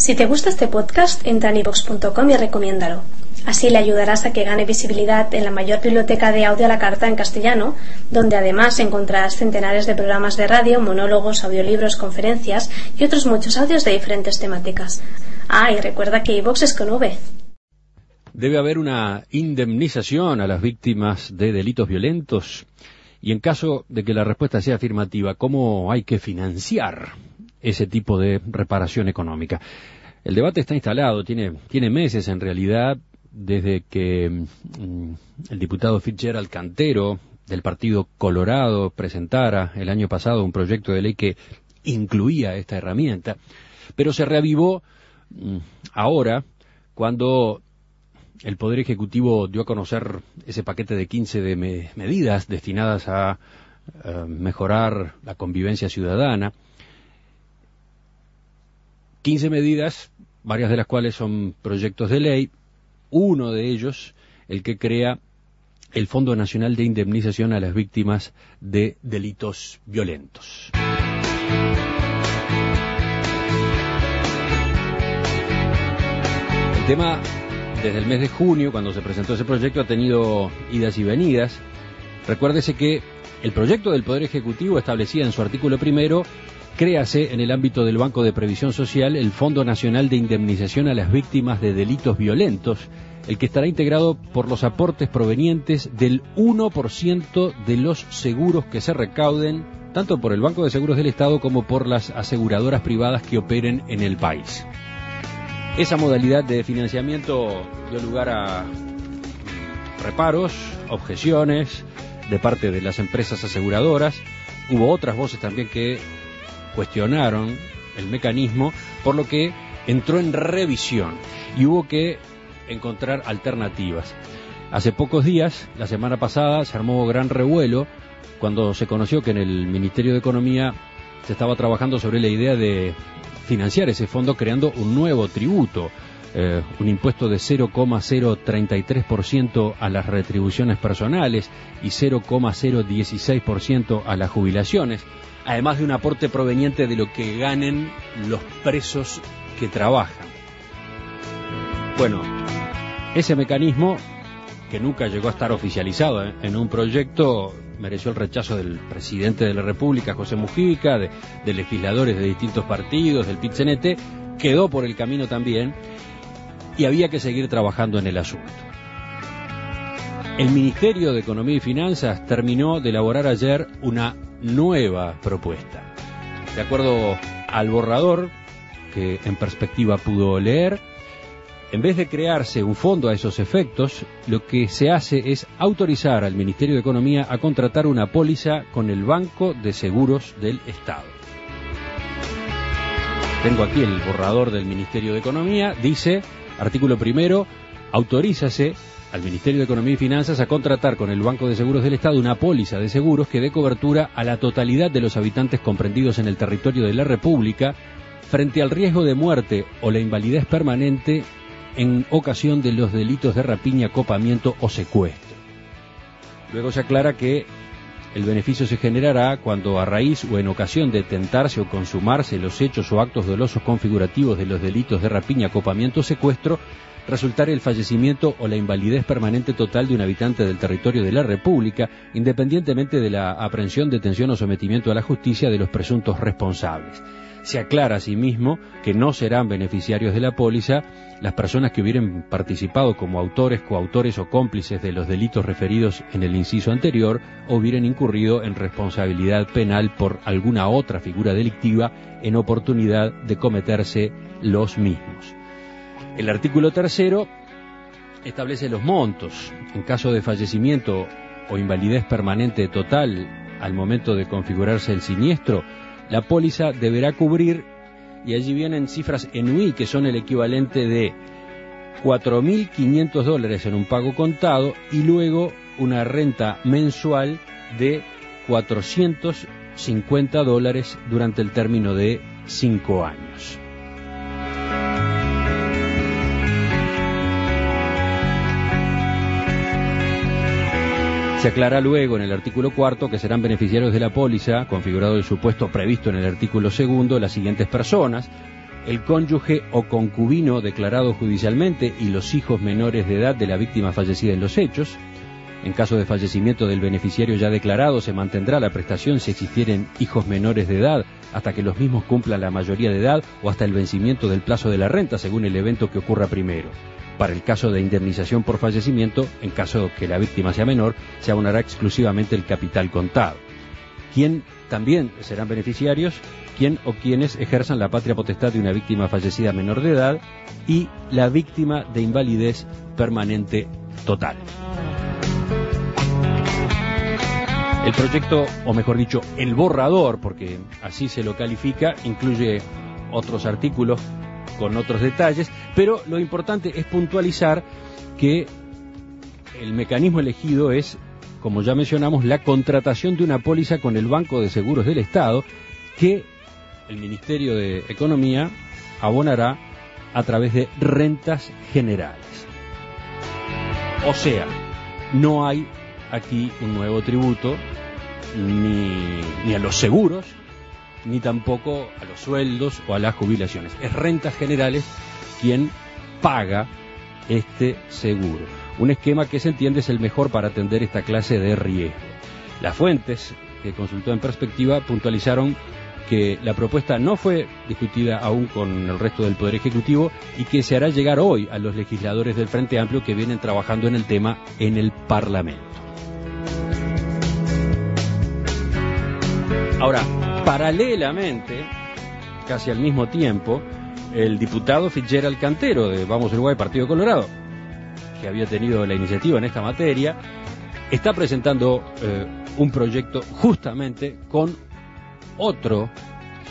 Si te gusta este podcast, entra en ivox.com y recomiéndalo. Así le ayudarás a que gane visibilidad en la mayor biblioteca de audio a la carta en castellano, donde además encontrarás centenares de programas de radio, monólogos, audiolibros, conferencias y otros muchos audios de diferentes temáticas. Ah, y recuerda que iVox es con V. Debe haber una indemnización a las víctimas de delitos violentos y en caso de que la respuesta sea afirmativa, ¿cómo hay que financiar ese tipo de reparación económica? El debate está instalado, tiene, tiene meses en realidad, desde que mm, el diputado Fitzgerald Cantero del Partido Colorado presentara el año pasado un proyecto de ley que incluía esta herramienta, pero se reavivó mm, ahora cuando el Poder Ejecutivo dio a conocer ese paquete de 15 de medidas destinadas a eh, mejorar la convivencia ciudadana. 15 medidas, varias de las cuales son proyectos de ley, uno de ellos, el que crea el Fondo Nacional de Indemnización a las Víctimas de Delitos Violentos. El tema, desde el mes de junio, cuando se presentó ese proyecto, ha tenido idas y venidas. Recuérdese que el proyecto del Poder Ejecutivo establecía en su artículo primero créase en el ámbito del Banco de Previsión Social el Fondo Nacional de Indemnización a las Víctimas de Delitos Violentos, el que estará integrado por los aportes provenientes del 1% de los seguros que se recauden, tanto por el Banco de Seguros del Estado como por las aseguradoras privadas que operen en el país. Esa modalidad de financiamiento dio lugar a reparos, objeciones de parte de las empresas aseguradoras. Hubo otras voces también que cuestionaron el mecanismo, por lo que entró en revisión y hubo que encontrar alternativas. Hace pocos días, la semana pasada, se armó gran revuelo cuando se conoció que en el Ministerio de Economía se estaba trabajando sobre la idea de financiar ese fondo creando un nuevo tributo, eh, un impuesto de 0,033% a las retribuciones personales y 0,016% a las jubilaciones además de un aporte proveniente de lo que ganen los presos que trabajan. Bueno, ese mecanismo, que nunca llegó a estar oficializado en un proyecto, mereció el rechazo del presidente de la República, José Mujica, de, legisladores de distintos partidos, del pit quedó por el camino también y había que seguir trabajando en el asunto. El Ministerio de Economía y Finanzas terminó de elaborar ayer una nueva propuesta. De acuerdo al borrador que en perspectiva pudo leer, en vez de crearse un fondo a esos efectos, lo que se hace es autorizar al Ministerio de Economía a contratar una póliza con el Banco de Seguros del Estado. Tengo aquí el borrador del Ministerio de Economía, dice, artículo primero, autorízase al Ministerio de Economía y Finanzas a contratar con el Banco de Seguros del Estado una póliza de seguros que dé cobertura a la totalidad de los habitantes comprendidos en el territorio de la República frente al riesgo de muerte o la invalidez permanente en ocasión de los delitos de rapiña, copamiento o secuestro. Luego se aclara que el beneficio se generará cuando a raíz o en ocasión de tentarse o consumarse los hechos o actos dolosos configurativos de los delitos de rapiña, copamiento o secuestro, resultar el fallecimiento o la invalidez permanente total de un habitante del territorio de la República, independientemente de la aprehensión, detención o sometimiento a la justicia de los presuntos responsables. Se aclara asimismo que no serán beneficiarios de la póliza las personas que hubieran participado como autores, coautores o cómplices de los delitos referidos en el inciso anterior o hubieran incurrido en responsabilidad penal por alguna otra figura delictiva en oportunidad de cometerse los mismos. El artículo tercero establece los montos. En caso de fallecimiento o invalidez permanente total al momento de configurarse el siniestro, la póliza deberá cubrir, y allí vienen cifras en UI, que son el equivalente de 4.500 dólares en un pago contado y luego una renta mensual de 450 dólares durante el término de 5 años. Se aclara luego en el artículo cuarto que serán beneficiarios de la póliza, configurado el supuesto previsto en el artículo segundo, las siguientes personas. el cónyuge o concubino declarado judicialmente y los hijos menores de edad de la víctima fallecida en los hechos. En caso de fallecimiento del beneficiario ya declarado, se mantendrá la prestación si existieren hijos menores de edad hasta que los mismos cumplan la mayoría de edad o hasta el vencimiento del plazo de la renta, según el evento que ocurra primero. Para el caso de indemnización por fallecimiento, en caso que la víctima sea menor, se abonará exclusivamente el capital contado. ¿Quién también serán beneficiarios? Quien o quienes ejerzan la patria potestad de una víctima fallecida menor de edad y la víctima de invalidez permanente total. El proyecto, o mejor dicho, el borrador, porque así se lo califica, incluye otros artículos con otros detalles, pero lo importante es puntualizar que el mecanismo elegido es, como ya mencionamos, la contratación de una póliza con el Banco de Seguros del Estado que el Ministerio de Economía abonará a través de rentas generales. O sea, no hay aquí un nuevo tributo ni, ni a los seguros, ni tampoco a los sueldos o a las jubilaciones. Es rentas generales quien paga este seguro. Un esquema que se entiende es el mejor para atender esta clase de riesgo. Las fuentes que consultó en perspectiva puntualizaron que la propuesta no fue discutida aún con el resto del Poder Ejecutivo y que se hará llegar hoy a los legisladores del Frente Amplio que vienen trabajando en el tema en el Parlamento. Ahora, paralelamente, casi al mismo tiempo, el diputado Fitzgerald Cantero de Vamos Uruguay Partido Colorado, que había tenido la iniciativa en esta materia, está presentando eh, un proyecto justamente con otro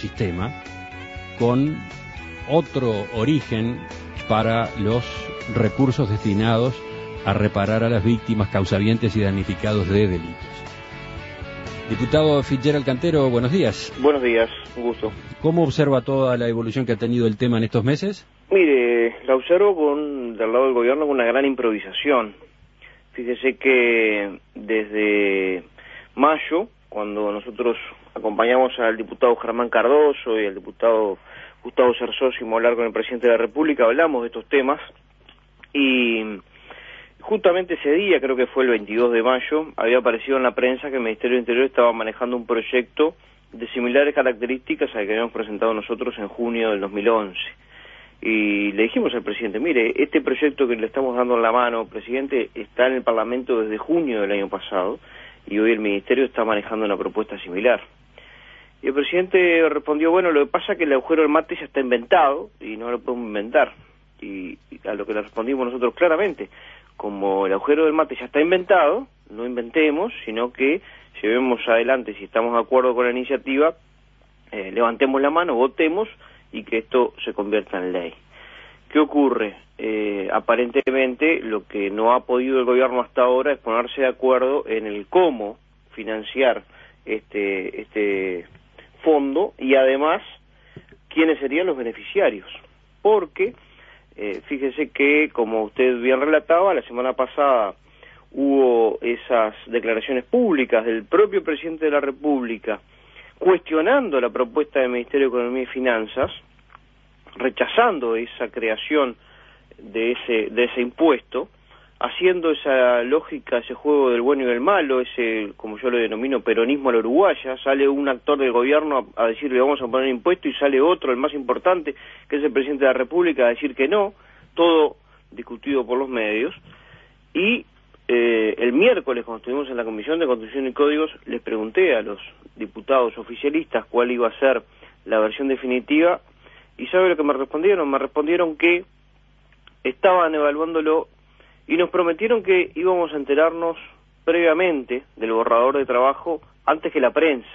sistema, con otro origen para los recursos destinados a reparar a las víctimas, causavientes y damnificados de delitos. Diputado Fitzgerald Cantero, buenos días. Buenos días, un gusto. ¿Cómo observa toda la evolución que ha tenido el tema en estos meses? Mire, la observo con, del lado del gobierno con una gran improvisación. Fíjese que desde mayo, cuando nosotros acompañamos al diputado Germán Cardoso y al diputado Gustavo Cersosimo a hablar con el presidente de la República, hablamos de estos temas y Justamente ese día, creo que fue el 22 de mayo, había aparecido en la prensa que el Ministerio del Interior estaba manejando un proyecto de similares características al que habíamos presentado nosotros en junio del 2011. Y le dijimos al presidente, mire, este proyecto que le estamos dando en la mano, presidente, está en el Parlamento desde junio del año pasado y hoy el Ministerio está manejando una propuesta similar. Y el presidente respondió, bueno, lo que pasa es que el agujero del mate ya está inventado y no lo podemos inventar. Y a lo que le respondimos nosotros claramente, como el agujero del mate ya está inventado, no inventemos, sino que llevemos adelante, si estamos de acuerdo con la iniciativa, eh, levantemos la mano, votemos y que esto se convierta en ley. ¿Qué ocurre? Eh, aparentemente lo que no ha podido el gobierno hasta ahora es ponerse de acuerdo en el cómo financiar este, este fondo y además quiénes serían los beneficiarios. Porque eh, fíjese que, como usted bien relataba, la semana pasada hubo esas declaraciones públicas del propio presidente de la República cuestionando la propuesta del Ministerio de Economía y Finanzas, rechazando esa creación de ese, de ese impuesto, haciendo esa lógica, ese juego del bueno y del malo, ese, como yo lo denomino, peronismo a la uruguaya, sale un actor del gobierno a, decirle vamos a poner impuesto y sale otro, el más importante, que es el presidente de la República, a decir que no, todo discutido por los medios, y eh, el miércoles, cuando estuvimos en la Comisión de Constitución y Códigos, les pregunté a los diputados oficialistas cuál iba a ser la versión definitiva, y ¿sabe lo que me respondieron? Me respondieron que estaban evaluándolo y nos prometieron que íbamos a enterarnos previamente del borrador de trabajo antes que la prensa.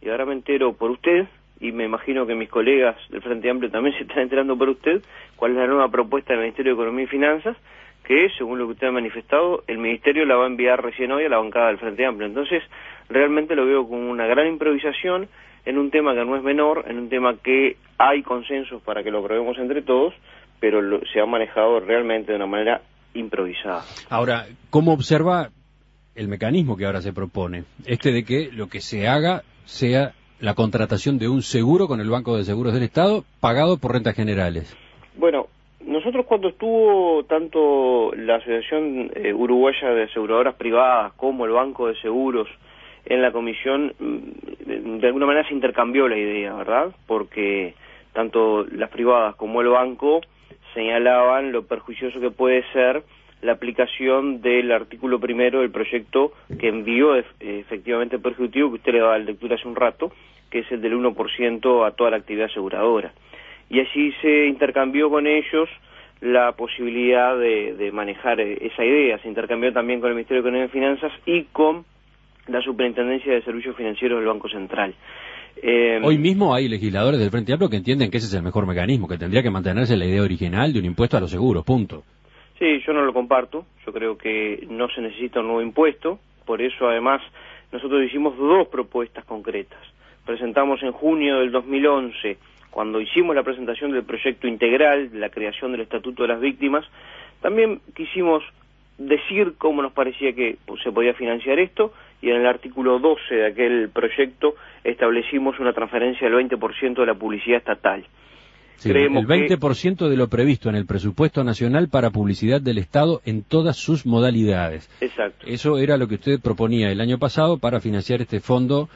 Y ahora me entero por usted, y me imagino que mis colegas del Frente Amplio también se están enterando por usted, cuál es la nueva propuesta del Ministerio de Economía y Finanzas, que según lo que usted ha manifestado, el Ministerio la va a enviar recién hoy a la bancada del Frente Amplio. Entonces, realmente lo veo como una gran improvisación en un tema que no es menor, en un tema que hay consensos para que lo aprobemos entre todos, pero se ha manejado realmente de una manera improvisada. Ahora, ¿cómo observa el mecanismo que ahora se propone? Este de que lo que se haga sea la contratación de un seguro con el Banco de Seguros del Estado pagado por rentas generales. Bueno, nosotros cuando estuvo tanto la Asociación eh, Uruguaya de Aseguradoras Privadas como el Banco de Seguros en la comisión, mm, de alguna manera se intercambió la idea, ¿verdad? Porque tanto las privadas como el banco señalaban lo perjuicioso que puede ser la aplicación del artículo primero del proyecto que envió efectivamente perjudicativo, que usted le daba lectura hace un rato, que es el del 1% a toda la actividad aseguradora. Y allí se intercambió con ellos la posibilidad de, manejar eh, esa idea. Se intercambió también con el Ministerio de Economía y Finanzas y con la Superintendencia de Servicios Financieros del Banco Central. Eh, Hoy mismo hay legisladores del Frente Amplio que entienden que ese es el mejor mecanismo, que tendría que mantenerse la idea original de un impuesto a los seguros, punto. Sí, yo no lo comparto. Yo creo que no se necesita un nuevo impuesto. Por eso, además, nosotros hicimos dos propuestas concretas. Presentamos en junio del 2011, cuando hicimos la presentación del proyecto integral de la creación del Estatuto de las Víctimas, también quisimos decir cómo nos parecía que se podía financiar esto y en el artículo 12 de aquel proyecto establecimos una transferencia del 20% de la publicidad estatal el 20% de lo previsto en el presupuesto nacional para publicidad del Estado en todas sus modalidades. Exacto. Eso era lo que usted proponía el año pasado para financiar este fondo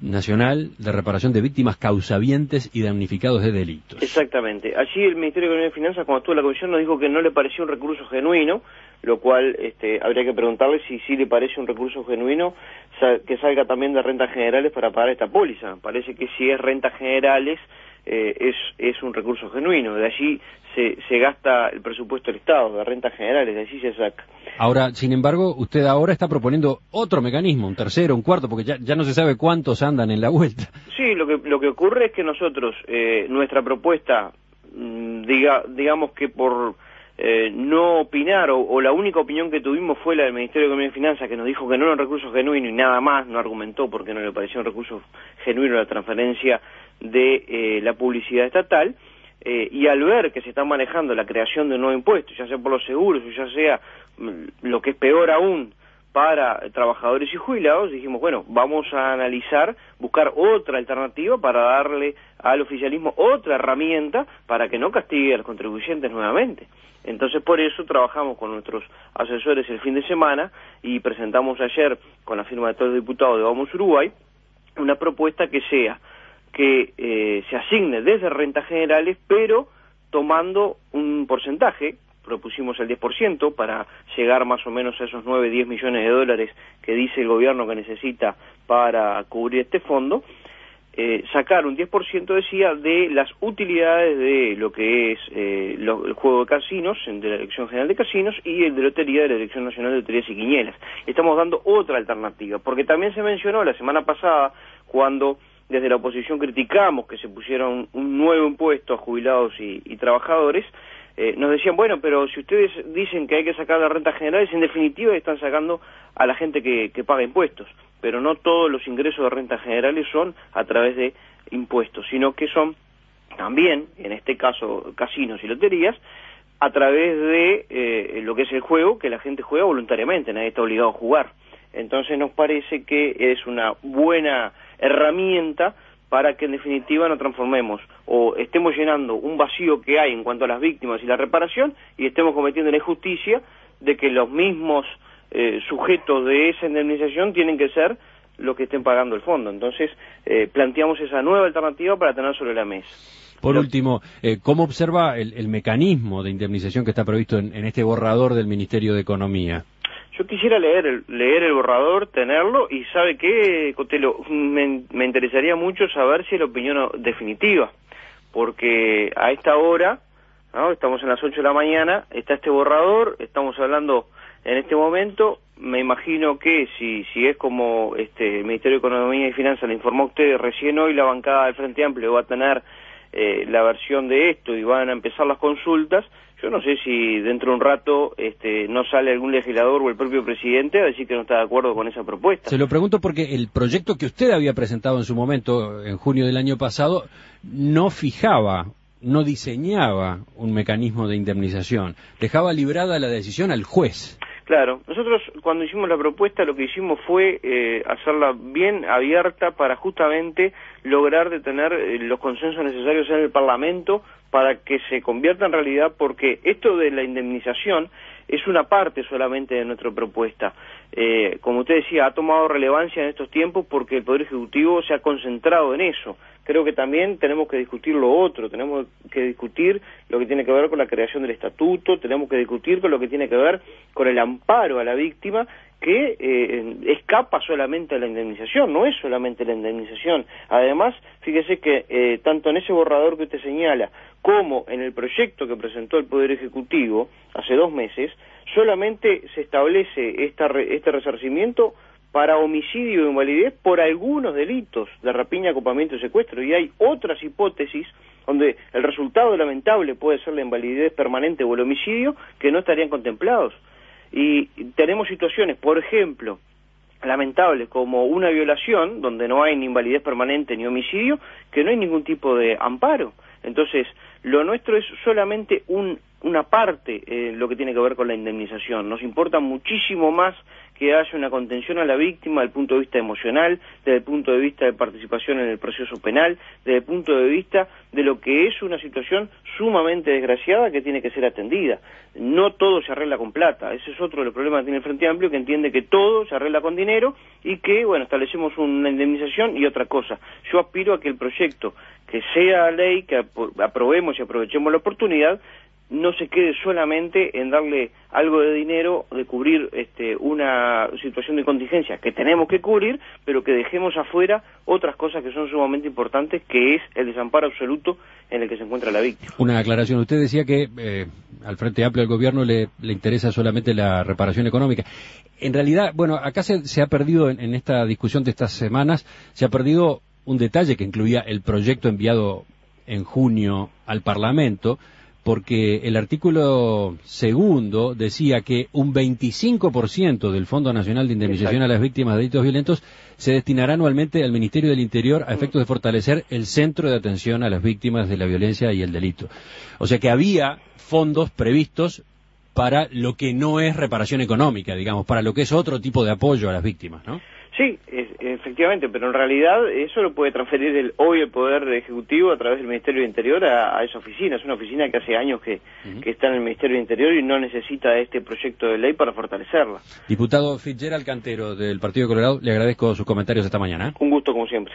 nacional de reparación de víctimas causavientes y damnificados de delitos. Exactamente. Allí el Ministerio de Economía y Finanzas, cuando estuvo en la comisión, nos dijo que no le parecía un recurso genuino, lo cual este, habría que preguntarle si sí le parece un recurso genuino que salga también de rentas generales para pagar esta póliza. Parece que si es rentas generales eh, es, es un recurso genuino. De allí se, se gasta el presupuesto del Estado, de rentas generales, de allí se saca. Ahora, sin embargo, usted ahora está proponiendo otro mecanismo, un tercero, un cuarto, porque ya, ya no se sabe cuántos andan en la vuelta. Sí, lo que, lo que ocurre es que nosotros, eh, nuestra propuesta, mm, diga, digamos que por eh, no opinar, o, la única opinión que tuvimos fue la del Ministerio de Economía y Finanzas, que nos dijo que no era un recurso genuino y nada más, no argumentó porque no le pareció un recurso genuino la transferencia de eh, la publicidad estatal, eh, y al ver que se está manejando la creación de un nuevo impuesto, ya sea por los seguros ya sea mm, lo que es peor aún, para trabajadores y jubilados, dijimos, bueno, vamos a analizar, buscar otra alternativa para darle al oficialismo otra herramienta para que no castigue a los contribuyentes nuevamente. Entonces, por eso trabajamos con nuestros asesores el fin de semana y presentamos ayer, con la firma de todos los diputados de Vamos Uruguay, una propuesta que sea que eh, se asigne desde rentas generales, pero tomando un porcentaje propusimos el 10% para llegar más o menos a esos 9, 10 millones de dólares que dice el gobierno que necesita para cubrir este fondo, eh, sacar un 10% decía de las utilidades de lo que es eh, el juego de casinos, de la Dirección General de Casinos y el de lotería de la Dirección Nacional de Loterías y Quinielas. Estamos dando otra alternativa, porque también se mencionó la semana pasada cuando desde la oposición criticamos que se pusiera un, nuevo impuesto a jubilados y trabajadores, eh, nos decían, bueno, pero si ustedes dicen que hay que sacar las rentas generales, en definitiva están sacando a la gente que, paga impuestos, pero no todos los ingresos de rentas generales son a través de impuestos, sino que son también, en este caso, casinos y loterías, a través de eh, lo que es el juego, que la gente juega voluntariamente, nadie está obligado a jugar. Entonces nos parece que es una buena herramienta para que en definitiva no transformemos o estemos llenando un vacío que hay en cuanto a las víctimas y la reparación y estemos cometiendo la injusticia de que los mismos eh, sujetos de esa indemnización tienen que ser los que estén pagando el fondo. Entonces, eh, planteamos esa nueva alternativa para tener sobre la mesa. Por último, eh, ¿cómo observa el, mecanismo de indemnización que está previsto en este borrador del Ministerio de Economía? Yo quisiera leer el, leer el borrador, tenerlo, y ¿sabe qué, Cotelo? Me, me interesaría mucho saber si es la opinión definitiva, porque a esta hora, ¿no? estamos en las 8 de la mañana, está este borrador, estamos hablando en este momento, me imagino que si, si es como este, el Ministerio de Economía y Finanzas le informó a usted recién hoy, la bancada del Frente Amplio va a tener eh, la versión de esto y van a empezar las consultas, yo no sé si dentro de un rato este, no sale algún legislador o el propio presidente a decir que no está de acuerdo con esa propuesta. Se lo pregunto porque el proyecto que usted había presentado en su momento, en junio del año pasado, no fijaba, no diseñaba un mecanismo de indemnización, dejaba librada la decisión al juez. Claro, nosotros cuando hicimos la propuesta lo que hicimos fue eh, hacerla bien abierta para justamente lograr de tener eh, los consensos necesarios en el Parlamento para que se convierta en realidad, porque esto de la indemnización es una parte solamente de nuestra propuesta. Eh, como usted decía, ha tomado relevancia en estos tiempos porque el Poder Ejecutivo se ha concentrado en eso. Creo que también tenemos que discutir lo otro, tenemos que discutir lo que tiene que ver con la creación del estatuto, tenemos que discutir con lo que tiene que ver con el amparo a la víctima que eh, escapa solamente a la indemnización, no es solamente la indemnización. Además, fíjese que eh, tanto en ese borrador que usted señala como en el proyecto que presentó el Poder Ejecutivo hace dos meses, solamente se establece esta, este resarcimiento para homicidio e invalidez por algunos delitos de rapiña, acopamiento y secuestro. Y hay otras hipótesis donde el resultado lamentable puede ser la invalidez permanente o el homicidio que no estarían contemplados. Y tenemos situaciones, por ejemplo, lamentables como una violación, donde no hay ni invalidez permanente ni homicidio, que no hay ningún tipo de amparo. Entonces, lo nuestro es solamente un, una parte eh, lo que tiene que ver con la indemnización. Nos importa muchísimo más que haya una contención a la víctima desde el punto de vista emocional, desde el punto de vista de participación en el proceso penal, desde el punto de vista de lo que es una situación sumamente desgraciada que tiene que ser atendida. No todo se arregla con plata, ese es otro de los problemas que tiene el Frente Amplio, que entiende que todo se arregla con dinero y que, bueno, establecemos una indemnización y otra cosa. Yo aspiro a que el proyecto, que sea ley, que aprobemos y aprovechemos la oportunidad, no se quede solamente en darle algo de dinero, de cubrir este, una situación de contingencia que tenemos que cubrir, pero que dejemos afuera otras cosas que son sumamente importantes, que es el desamparo absoluto en el que se encuentra la víctima. Una aclaración. Usted decía que eh, al Frente Amplio del Gobierno le, interesa solamente la reparación económica. En realidad, bueno, acá se, ha perdido en esta discusión de estas semanas, se ha perdido un detalle que incluía el proyecto enviado en junio al Parlamento, porque el artículo segundo decía que un 25% del Fondo Nacional de Indemnización a las Víctimas de Delitos Violentos se destinará anualmente al Ministerio del Interior a efectos de fortalecer el centro de atención a las víctimas de la violencia y el delito. O sea que había fondos previstos para lo que no es reparación económica, digamos, para lo que es otro tipo de apoyo a las víctimas, ¿no? Sí, efectivamente, pero en realidad eso lo puede transferir el, hoy el Poder Ejecutivo a través del Ministerio de Interior a, esa oficina. Es una oficina que hace años que, que, está en el Ministerio de Interior y no necesita este proyecto de ley para fortalecerla. Diputado Fitzgerald Cantero del Partido de Colorado, le agradezco sus comentarios esta mañana. Un gusto como siempre.